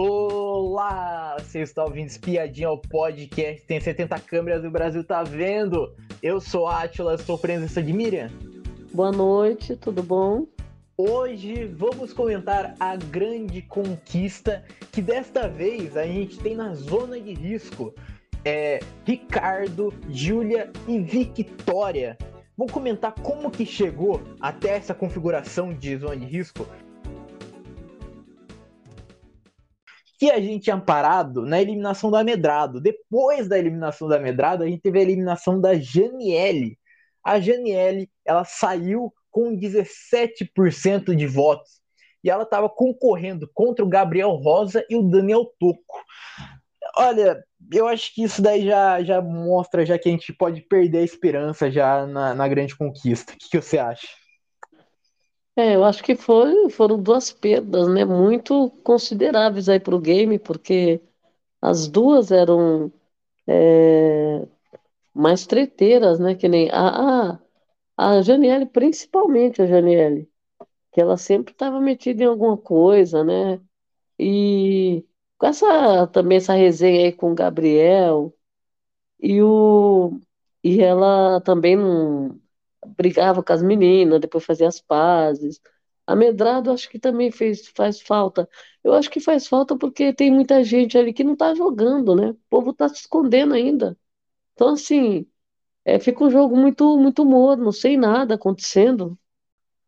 Olá! Você está ouvindo Espiadinha ao podcast, tem 70 câmeras e o Brasil tá vendo. Eu sou Atila, estou presença de Miriam. Boa noite, tudo bom? Hoje vamos comentar a grande conquista que desta vez a gente tem na zona de risco. É Ricardo, Júlia e Victoria. Vamos comentar como que chegou até essa configuração de zona de risco que a gente tinha parado na eliminação do Amedrado. Depois da eliminação do Amedrado, a gente teve a eliminação da Janiele. A Janiele, ela saiu com 17% de votos. E ela estava concorrendo contra o Gabriel Rosa e o Daniel Toco. Olha, eu acho que isso daí já, já mostra já que a gente pode perder a esperança já na, na grande conquista. O que, que você acha? É, eu acho que foi, foram duas perdas, né, muito consideráveis aí para o game, porque as duas eram é, mais treteiras, né, que nem a, a, a Janiele, principalmente a Janiele, que ela sempre estava metida em alguma coisa, né, e com essa, também essa resenha aí com o Gabriel, e, o, e ela também não brigava com as meninas, depois fazia as pazes. A Medrado acho que também fez, faz falta. Eu acho que faz falta porque tem muita gente ali que não tá jogando, né? O povo tá se escondendo ainda. Então, assim, é, fica um jogo muito, muito morno, sem nada acontecendo.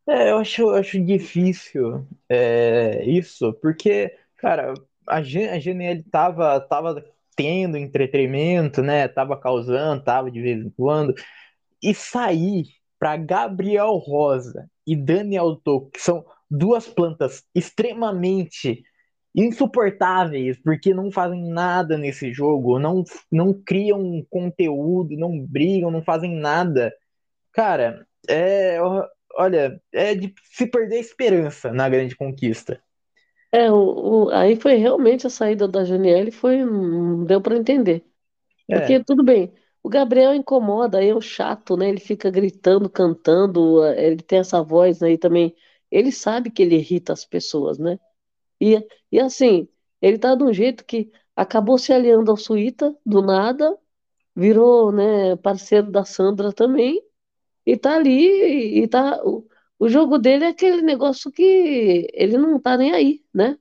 É, eu acho, eu acho difícil é, isso, porque, cara, a, Gen a GNL tava, tava tendo entretenimento, né? Tava causando, tava de vez em quando. E sair para Gabriel Rosa e Daniel Toco, que são duas plantas extremamente insuportáveis, porque não fazem nada nesse jogo, não, não criam conteúdo, não brigam, não fazem nada. Cara, é. Olha, é de se perder a esperança na grande conquista. É, o, o, aí foi realmente a saída da Janiele, foi, não deu para entender. Porque é. tudo bem, o Gabriel incomoda, é o chato, né? Ele fica gritando, cantando, ele tem essa voz aí também. Ele sabe que ele irrita as pessoas, né? E, e assim, ele tá de um jeito que acabou se aliando ao Suíta do nada, virou, né, parceiro da Sandra também, e tá ali, e tá. O, o jogo dele é aquele negócio que ele não tá nem aí, né?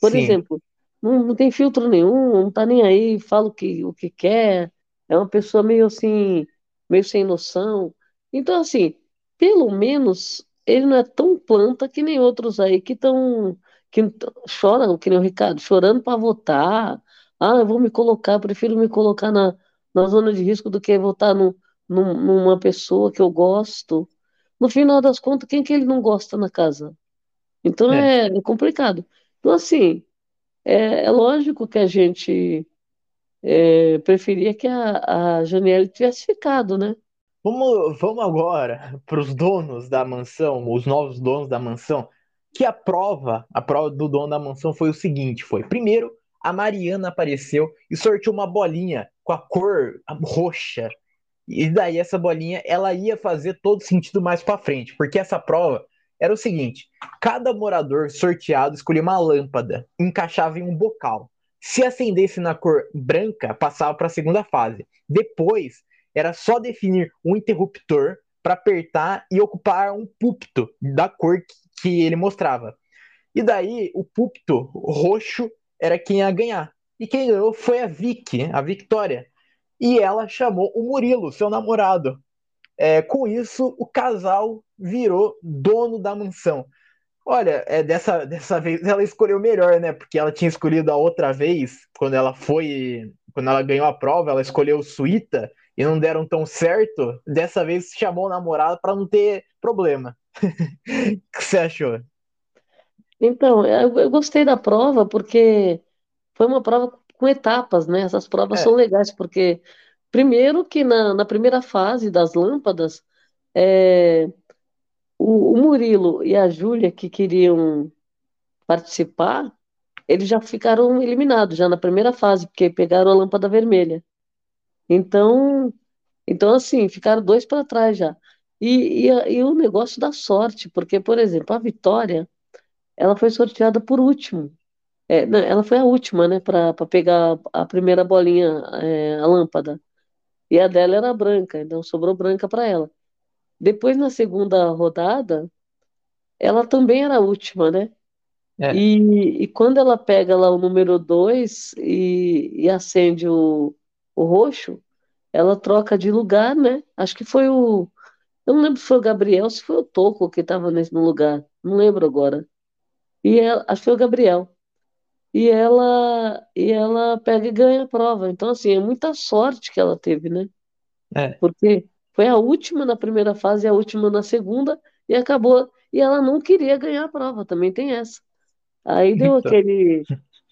Por Sim. exemplo, não, não tem filtro nenhum, não tá nem aí, fala o que, o que quer é uma pessoa meio assim, meio sem noção. Então, assim, pelo menos ele não é tão planta que nem outros aí que estão que choram, que nem o Ricardo, chorando para votar. Ah, eu vou me colocar, prefiro me colocar na, na zona de risco do que votar no, numa pessoa que eu gosto. No final das contas, quem que ele não gosta na casa? Então é, é complicado. Então, assim, é, é lógico que a gente é, preferia que a, a tivesse ficado, né? Vamos, vamos agora para os donos da mansão, os novos donos da mansão, que a prova, a prova do dono da mansão foi o seguinte, foi, primeiro, a Mariana apareceu e sorteou uma bolinha com a cor roxa. E daí essa bolinha, ela ia fazer todo sentido mais para frente, porque essa prova era o seguinte, cada morador sorteado escolhia uma lâmpada, encaixava em um bocal. Se acendesse na cor branca, passava para a segunda fase. Depois, era só definir um interruptor para apertar e ocupar um púlpito da cor que ele mostrava. E daí, o púlpito roxo era quem ia ganhar. E quem ganhou foi a Vicky, a Victoria. E ela chamou o Murilo, seu namorado. É, com isso, o casal virou dono da mansão. Olha, é, dessa, dessa vez ela escolheu melhor, né? Porque ela tinha escolhido a outra vez, quando ela foi. Quando ela ganhou a prova, ela escolheu o Suíta e não deram tão certo. Dessa vez chamou o namorado para não ter problema. o que você achou? Então, eu, eu, gostei da prova porque foi uma prova com etapas, né? Essas provas é. são legais, porque primeiro que na, na primeira fase das lâmpadas. É, o, o Murilo e a Júlia, que queriam participar, eles já ficaram eliminados, já na primeira fase, porque pegaram a lâmpada vermelha. Então, então assim, ficaram dois para trás já. E, e, e, o negócio da sorte, porque, por exemplo, a Vitória, ela foi sorteada por último. É, não, ela foi a última, né, para pegar a primeira bolinha, é, a lâmpada. E a dela era branca, então sobrou branca para ela. Depois, na segunda rodada, ela também era a última, né? É, E, e quando ela pega lá o número 2 e, e acende o, o roxo, ela troca de lugar, né? Acho que foi o. Eu não lembro se foi o Gabriel se foi o Toco que estava nesse lugar. Não lembro agora. E ela, acho que foi o Gabriel. E ela, e ela pega e ganha a prova. Então, assim, é muita sorte que ela teve, né? é. Porque foi a última na primeira fase e a última na segunda, e acabou. E ela não queria ganhar a prova, também tem essa. Aí deu Então, aquele,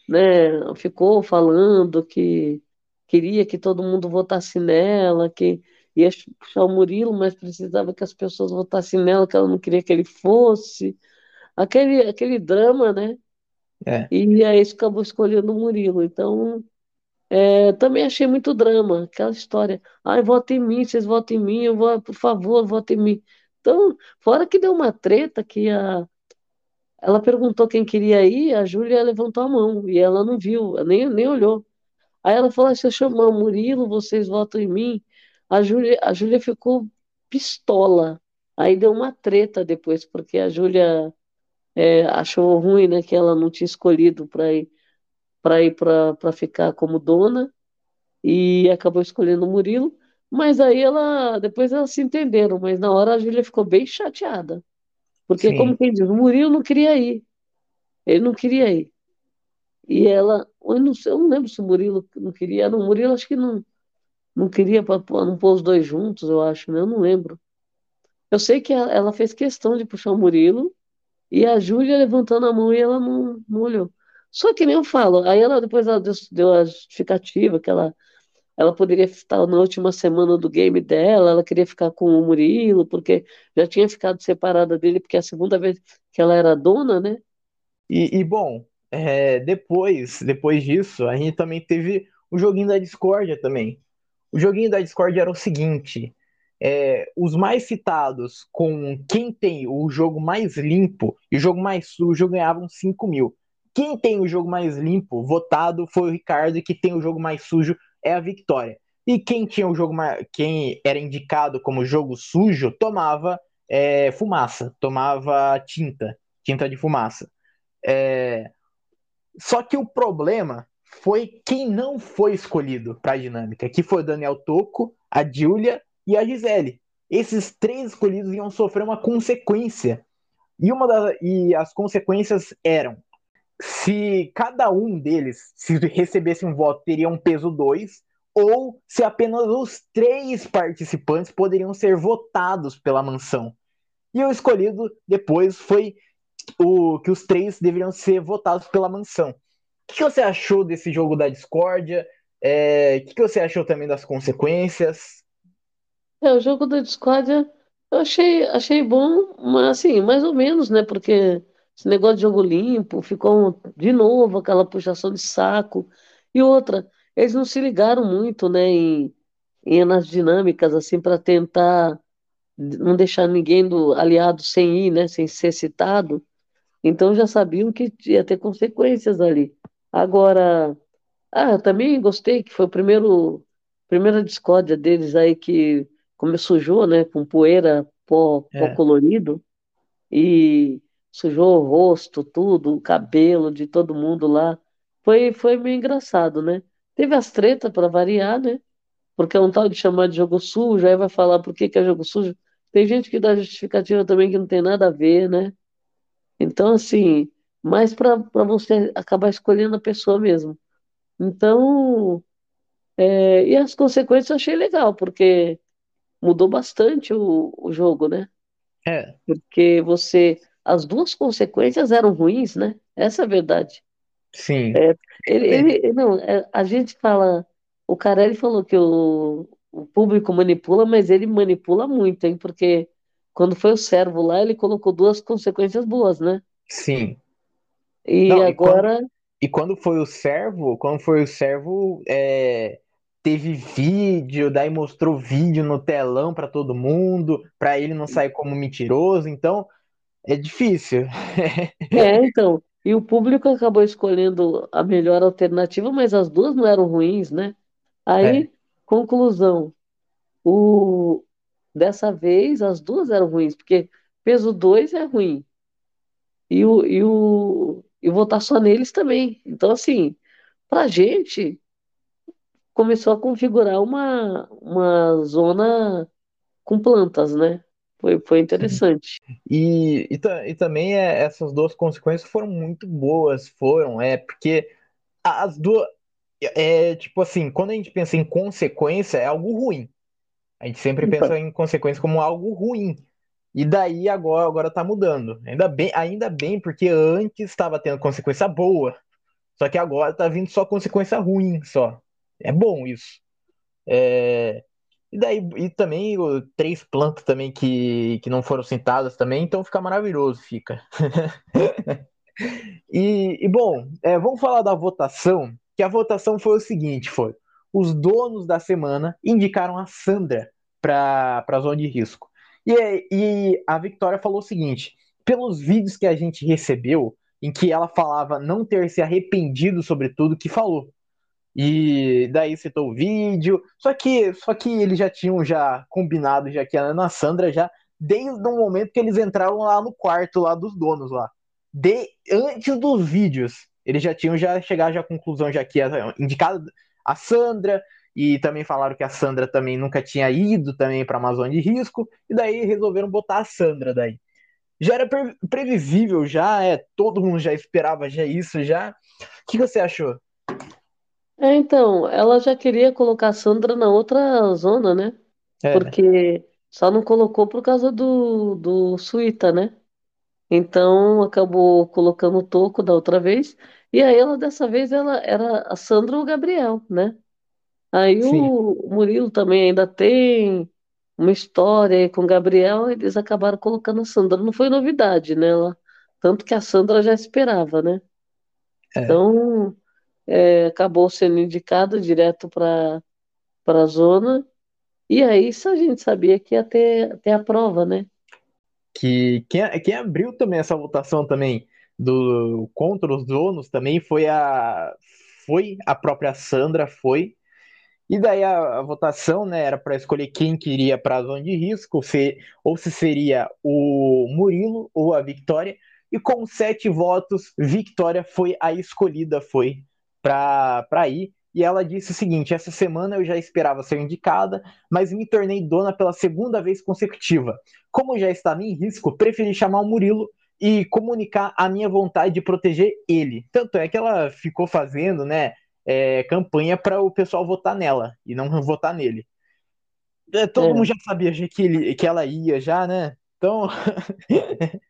né, ficou falando que queria que todo mundo votasse nela, que ia puxar o Murilo, mas precisava que as pessoas votassem nela, que ela não queria que ele fosse. Aquele, aquele drama, né? é, E aí acabou escolhendo o Murilo. Então, é, também achei muito drama, aquela história. Ai, vota em mim, vocês votam em mim, eu vou, por favor, votem em mim. Então, fora que deu uma treta que a ela perguntou quem queria ir, a Júlia levantou a mão e ela não viu, nem, nem olhou. Aí ela falou: "Ah, se eu chamar o Murilo, vocês votam em mim. A Júlia, a Júlia ficou pistola. Aí deu uma treta depois, porque a Júlia é, achou ruim, né, que ela não tinha escolhido para ir para ir para ficar como dona e acabou escolhendo o Murilo. Mas aí ela, depois elas se entenderam, mas na hora a Júlia ficou bem chateada, porque como sim. quem diz, o Murilo não queria ir, ele não queria ir. E ela, eu não sei, eu não lembro se o Murilo não queria, não, o Murilo acho que não, não queria para não pôr os dois juntos, eu acho, né? Eu não lembro. Eu sei que ela, ela fez questão de puxar o Murilo e a Júlia levantando a mão e ela não, não olhou. Só que nem eu falo, aí ela depois ela deu, a justificativa que ela, ela poderia estar na última semana do game dela, ela queria ficar com o Murilo, porque já tinha ficado separada dele, porque é a segunda vez que ela era dona, né? E, e, bom, é, depois, depois disso, a gente também teve o joguinho da discórdia também. O joguinho da discórdia era o seguinte: é, os mais citados com quem tem o jogo mais limpo e o jogo mais sujo ganhavam 5 mil. Quem tem o jogo mais limpo, votado, foi o Ricardo, e que tem o jogo mais sujo é a Vitória. E quem tinha o jogo mais, quem era indicado como jogo sujo tomava é, fumaça, tomava tinta, tinta de fumaça. É, só que o problema foi quem não foi escolhido para a dinâmica, que foi o Daniel Toco, a Júlia e a Gisele. Esses três escolhidos iam sofrer uma consequência. E, uma das, e as consequências eram: se cada um deles, se recebesse um voto, teria um peso 2, ou se apenas os três participantes poderiam ser votados pela mansão. E o escolhido depois foi o que os três deveriam ser votados pela mansão. O que você achou desse jogo da discórdia? É, o que você achou também das consequências? É, o jogo da discórdia eu achei, achei bom, mas assim, mais ou menos, né? Porque esse negócio de jogo limpo ficou de novo aquela puxação de saco. E outra, eles não se ligaram muito, né, em, em nas dinâmicas, assim, para tentar não deixar ninguém do aliado sem ir, né, sem ser citado. Então já sabiam que ia ter consequências ali. Agora, ah, eu também gostei que foi o primeiro, primeira discórdia deles aí que como sujou, né, com poeira, pó, pó É, colorido e sujou o rosto, tudo, o cabelo de todo mundo lá. Foi, foi meio engraçado, né? Teve as tretas para variar, né? Porque é um tal de chamar de jogo sujo, aí vai falar por que que é jogo sujo. Tem gente que dá justificativa também que não tem nada a ver, né? Então, assim, mais para para você acabar escolhendo a pessoa mesmo. Então, é, e as consequências eu achei legal, porque mudou bastante o, o jogo, né? é, Porque você, as duas consequências eram ruins, né? Essa é a verdade. sim. É, ele, ele, não, é, a gente fala, o Carelli falou que o, o público manipula, mas ele manipula muito, hein? Porque quando foi o servo lá, ele colocou duas consequências boas, né? sim. E Não, e quando, agora, e quando foi o servo, quando foi o servo, é, teve vídeo, daí mostrou vídeo no telão para todo mundo, para ele não sair como mentiroso, então é difícil. é, então. E o público acabou escolhendo a melhor alternativa, mas as duas não eram ruins, né? É. Aí, conclusão, o... dessa vez as duas eram ruins, porque peso 2 é ruim. E o, e o e votar só neles também. Então, assim, pra gente, começou a configurar uma, uma zona com plantas, né? Foi, foi interessante. E, e, e também é, essas duas consequências foram muito boas, foram, é, porque as duas. É tipo assim, quando a gente pensa em consequência, é algo ruim. A gente sempre Então, pensa em consequência como algo ruim. E daí agora, agora tá mudando. Ainda bem, ainda bem, porque antes estava tendo consequência boa. Só que agora tá vindo só consequência ruim, só. É bom isso. É, e daí, e também três plantas também que, que não foram citadas também, então fica maravilhoso, fica. e, e, bom, é, vamos falar da votação, que a votação foi o seguinte, foi, os donos da semana indicaram a Sandra para a zona de risco. E, e a Victoria falou o seguinte, pelos vídeos que a gente recebeu, em que ela falava não ter se arrependido sobre tudo que falou. E daí citou o vídeo. Só que, só que eles já tinham já combinado já que a Ana Sandra já desde o momento que eles entraram lá no quarto lá dos donos lá. De, antes dos vídeos, eles já tinham já chegado já à conclusão já que ia indicado a Sandra e também falaram que a Sandra também nunca tinha ido também para Amazônia de risco e daí resolveram botar a Sandra daí. Já era pre previsível já, é, todo mundo já esperava já isso já. O que você achou? É, então, ela já queria colocar a Sandra na outra zona, né? É, Porque só não colocou por causa do, do Suíta, né? Então acabou colocando o Toco da outra vez. E aí ela dessa vez ela era a Sandra ou o Gabriel, né? Aí sim, o Murilo também ainda tem uma história aí com o Gabriel, eles acabaram colocando a Sandra. Não foi novidade, né? Ela, tanto que a Sandra já esperava, né? é. Então é, acabou sendo indicado direto para a zona. E aí isso a gente sabia que ia ter, ter a prova, né? Que quem, quem abriu também essa votação também do contra os donos também foi a foi a própria Sandra, foi. E daí a, a votação, né, era para escolher quem queria para a zona de risco, se, ou se seria o Murilo ou a Victoria. E com sete votos, Victoria foi a escolhida, foi para ir. E ela disse o seguinte: essa semana eu já esperava ser indicada, mas me tornei dona pela segunda vez consecutiva. Como já estava em risco, preferi chamar o Murilo e comunicar a minha vontade de proteger ele. Tanto é que ela ficou fazendo, né, é, campanha para o pessoal votar nela e não votar nele. É, todo mundo É. já sabia já que, ele, que ela ia já, né? Então.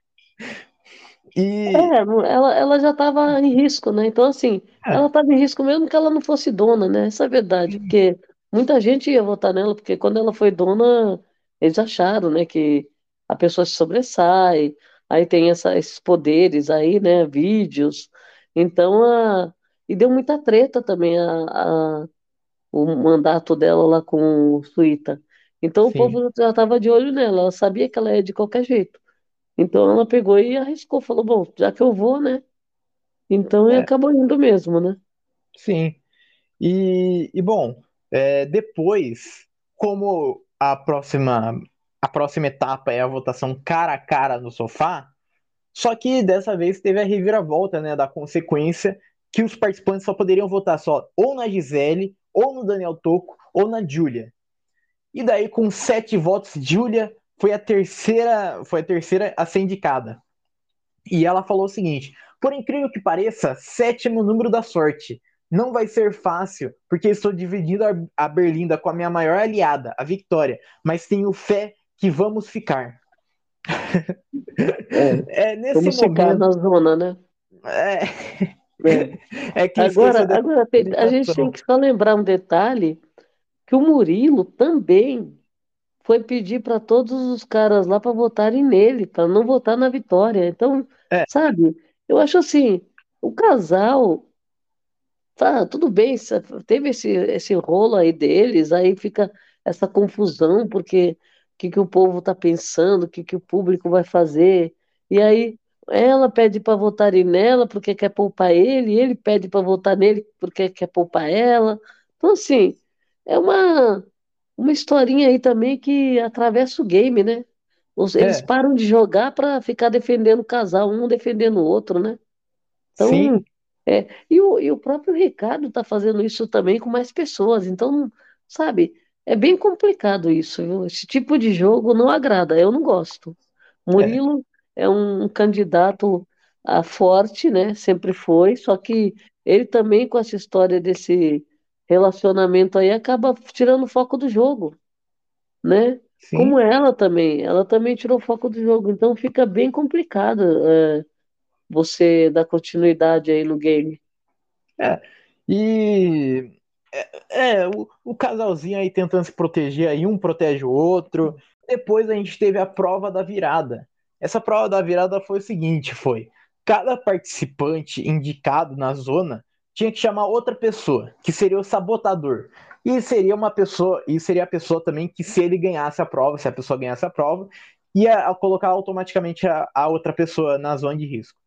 e. É, ela, ela já estava em risco, né? Então, assim, ela É, estava em risco mesmo que ela não fosse dona, né? Essa é a verdade, porque muita gente ia votar nela, porque quando ela foi dona, eles acharam, né, que a pessoa se sobressai, aí tem essa, esses poderes aí, né, vídeos. Então, a, e deu muita treta também a, a- o mandato dela lá com o Suíta. Então, o sim. povo já estava de olho nela, ela sabia que ela ia de qualquer jeito. Então ela pegou e arriscou, falou, bom, já que eu vou, né? Então É, acabou indo mesmo, né? sim. E, e bom, é, depois, como a próxima, a próxima etapa é a votação cara a cara no sofá, só que dessa vez teve a reviravolta, né, da consequência que os participantes só poderiam votar só ou na Gisele, ou no Daniel Toco, ou na Júlia. E daí, com sete votos, Júlia foi a terceira, foi a terceira a ser indicada. E ela falou o seguinte: por incrível que pareça, meu número da sorte. Não vai ser fácil, porque estou dividindo a Berlinda com a minha maior aliada, a Victoria, mas tenho fé que vamos ficar. É, É nesse vamos ficar momento. na zona, né? É, É. é que Agora, agora tem- a gente tem que só lembrar um detalhe, que o Murilo também foi pedir para todos os caras lá para votarem nele, para não votar na Vitória. Então, É, sabe, eu acho assim, o casal Tá, tudo bem, teve esse, esse rolo aí deles, aí fica essa confusão, porque o que, que o povo está pensando, o que, que o público vai fazer. E aí ela pede para votarem nela porque quer poupar ele, ele pede para votar nele porque quer poupar ela. Então, assim, é uma, uma historinha aí também que atravessa o game, né? Eles é. param de jogar para ficar defendendo o casal, um defendendo o outro, né? Então, Sim. É, e, o, e o próprio Ricardo está fazendo isso também com mais pessoas. Então, sabe, é bem complicado isso. Viu? Esse tipo de jogo não agrada, eu não gosto. Murilo é, é um candidato a forte, né? Sempre foi, só que ele também, com essa história desse relacionamento aí, acaba tirando o foco do jogo, né? Sim. Como ela também, ela também tirou o foco do jogo, então fica bem complicado. É, você dar continuidade aí no game. É, e é, é o, o, casalzinho aí tentando se proteger aí, um protege o outro. Depois a gente teve a prova da virada. Essa prova da virada foi o seguinte, foi cada participante indicado na zona tinha que chamar outra pessoa, que seria o sabotador. E seria uma pessoa, e seria a pessoa também que se ele ganhasse a prova, se a pessoa ganhasse a prova, ia colocar automaticamente a, a outra pessoa na zona de risco.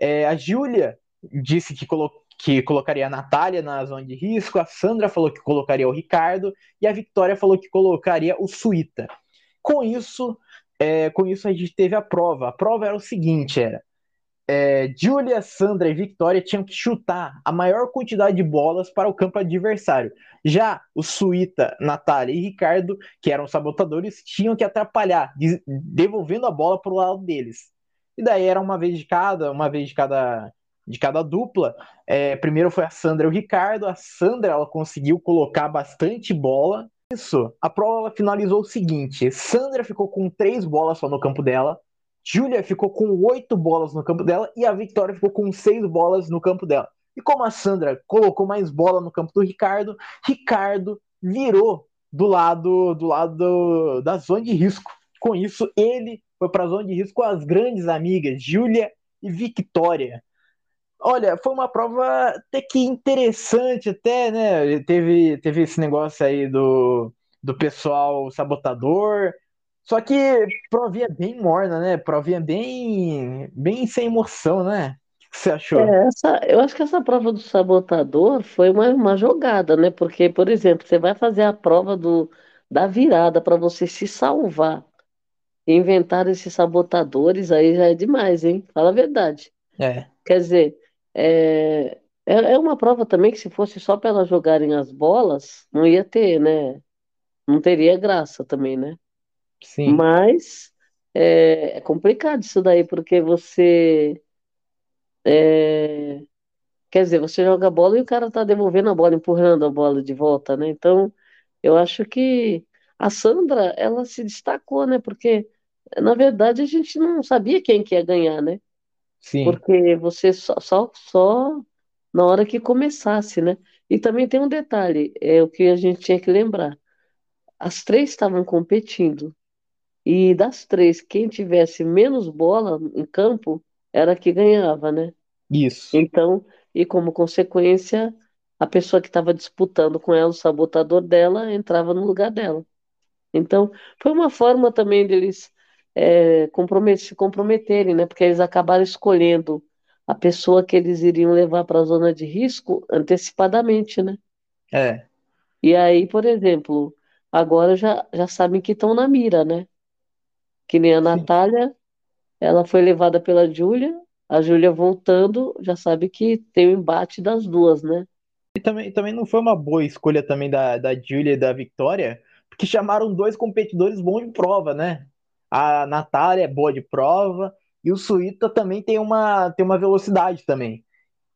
É, a Júlia disse que, colo que colocaria a Natália na zona de risco, a Sandra falou que colocaria o Ricardo e a Victoria falou que colocaria o Suíta. Com isso, é, com isso a gente teve a prova. A prova era o seguinte, era é, Julia, Sandra e Victoria tinham que chutar a maior quantidade de bolas para o campo adversário. Já o Suíta, Natália e Ricardo, que eram sabotadores, tinham que atrapalhar, devolvendo a bola para o lado deles. E daí era uma vez de cada, uma vez de cada, de cada dupla. É, primeiro foi a Sandra e o Ricardo. A Sandra ela conseguiu colocar bastante bola. Isso. A prova ela finalizou o seguinte: Sandra ficou com três bolas só no campo dela. Júlia ficou com oito bolas no campo dela e a Victoria ficou com seis bolas no campo dela. E como a Sandra colocou mais bola no campo do Ricardo, Ricardo virou do lado do lado da zona de risco. Com isso, ele foi para a zona de risco com as grandes amigas Júlia e Victoria. Olha, foi uma prova até que interessante, até, né? Teve, teve esse negócio aí do, do pessoal sabotador. Só que provinha bem morna, né? Provinha bem, bem sem emoção, né? O que você achou? É, essa, eu acho que essa prova do sabotador foi uma, uma jogada, né? Porque, por exemplo, você vai fazer a prova do, da virada para você se salvar Inventar esses sabotadores aí já é demais, hein? Fala a verdade. É. Quer dizer, é, é, é uma prova também que se fosse só para elas jogarem as bolas, não ia ter, né? Não teria graça também, né? Sim. Mas é, é complicado isso daí, porque você. É, quer dizer, você joga a bola e o cara tá devolvendo a bola, empurrando a bola de volta, né? Então, eu acho que a Sandra, ela se destacou, né? Porque na verdade, a gente não sabia quem que ia ganhar, né? Sim. Porque você só, só, só na hora que começasse, né? E também tem um detalhe, é o que a gente tinha que lembrar. As três estavam competindo. E das três, quem tivesse menos bola em campo era que ganhava, né? Isso. Então, e como consequência, a pessoa que estava disputando com ela, o sabotador dela, entrava no lugar dela. Então, foi uma forma também deles é, se comprometerem, né? Porque eles acabaram escolhendo a pessoa que eles iriam levar para a zona de risco antecipadamente, né? É. E aí, por exemplo, agora já, já sabem que estão na mira, né? Que nem a. Natália, ela foi levada pela Júlia, a Júlia voltando, já sabe que tem o embate das duas, né? E também, também não foi uma boa escolha também da, da Júlia e da Victoria, porque chamaram dois competidores bons de prova, né? a Natália é boa de prova e o Suíta também tem uma, tem uma velocidade também.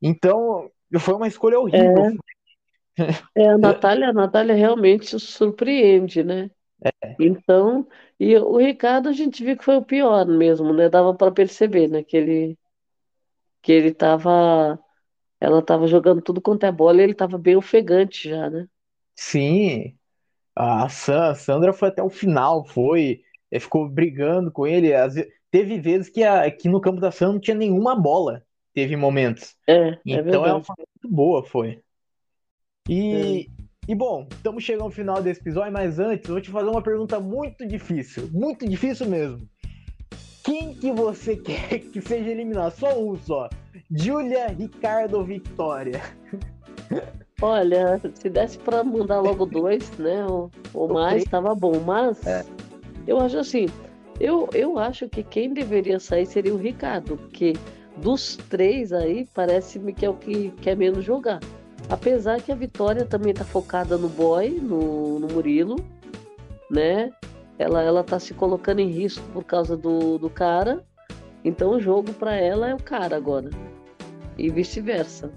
Então, foi uma escolha horrível. É, é a Natália, a Natália realmente surpreende, né? É. Então, e o Ricardo a gente viu que foi o pior mesmo, né? Dava para perceber, né? Que ele que ele tava ela tava jogando tudo quanto é bola e ele tava bem ofegante já, né? Sim. A Sandra foi até o final, foi ficou brigando com ele. Vezes, teve vezes que, a, que no campo da Sandra não tinha nenhuma bola. Teve momentos. É, é então é, uma muito boa, foi. E, é. E bom, estamos chegando ao final desse episódio, mas antes eu vou te fazer uma pergunta muito difícil. Muito difícil mesmo. quem que você quer que seja eliminado? Só um só. Júlia, Ricardo, Victoria. Olha, se desse para mandar logo dois, né? Ou, ou mais, tava bom. Mas é. eu acho assim, eu, eu acho que quem deveria sair seria o Ricardo, porque dos três aí, parece-me que é o que quer menos jogar. Apesar que a Vitória também tá focada no boy, no, no Murilo, né? Ela, ela tá se colocando em risco por causa do, do cara. Então o jogo para ela é o cara agora. E vice-versa.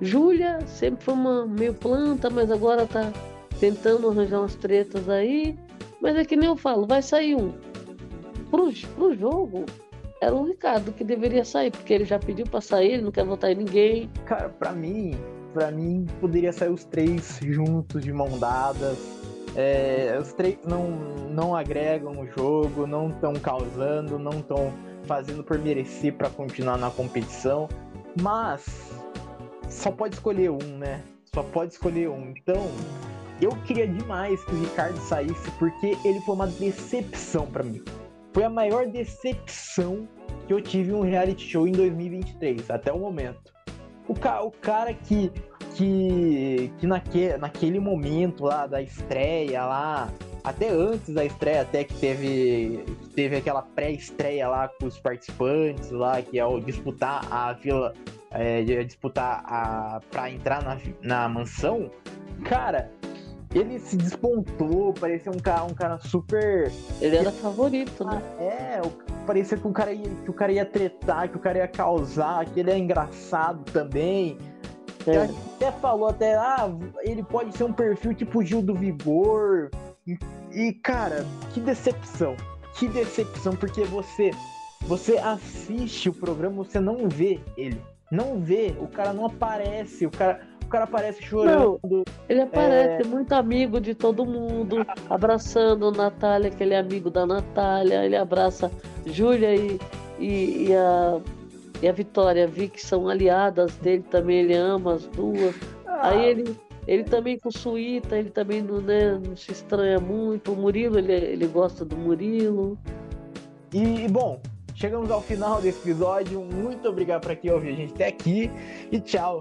Júlia sempre foi uma meio planta, mas agora tá tentando arranjar umas tretas aí. Mas é que nem eu falo, vai sair um. Pro, pro jogo, era o Ricardo que deveria sair, porque ele já pediu para sair, ele não quer votar em ninguém. Cara, para mim, para mim poderia sair os três juntos, de mão dadas. É, os três não, não agregam o jogo, não estão causando, não estão fazendo por merecer para continuar na competição. Mas só pode escolher um, né? Só pode escolher um. Então, eu queria demais que o Ricardo saísse porque ele foi uma decepção para mim. Foi a maior decepção que eu tive em um reality show em 2023, até o momento. O, ca o cara que, que, que naque naquele momento lá da estreia lá, até antes da estreia, até que teve, teve aquela pré-estreia lá com os participantes lá, que é o disputar a vila, é, disputar a para entrar na, na mansão, cara, ele se despontou, parecia um cara, um cara super. Ele era favorito, né? É, parecia que o, cara ia, que o cara ia tretar, que o cara ia causar, que ele é engraçado também. É. Até falou até, ah, ele pode ser um perfil tipo Gil do Vigor. E, e, cara, que decepção. Que decepção, porque você você assiste o programa, você não vê ele. Não vê, o cara não aparece, o cara o cara aparece chorando. Não, ele aparece é... muito amigo de todo mundo, abraçando Natália, que ele é amigo da Natália, ele abraça Júlia e, e, e, a, e a Vitória, vi que são aliadas dele também, ele ama as duas. Ah. Aí ele, ele também com Suíta, ele também não, né, não se estranha muito. O Murilo, ele, ele gosta do Murilo. E, bom, chegamos ao final desse episódio. Muito obrigado para quem ouviu a gente até aqui e tchau.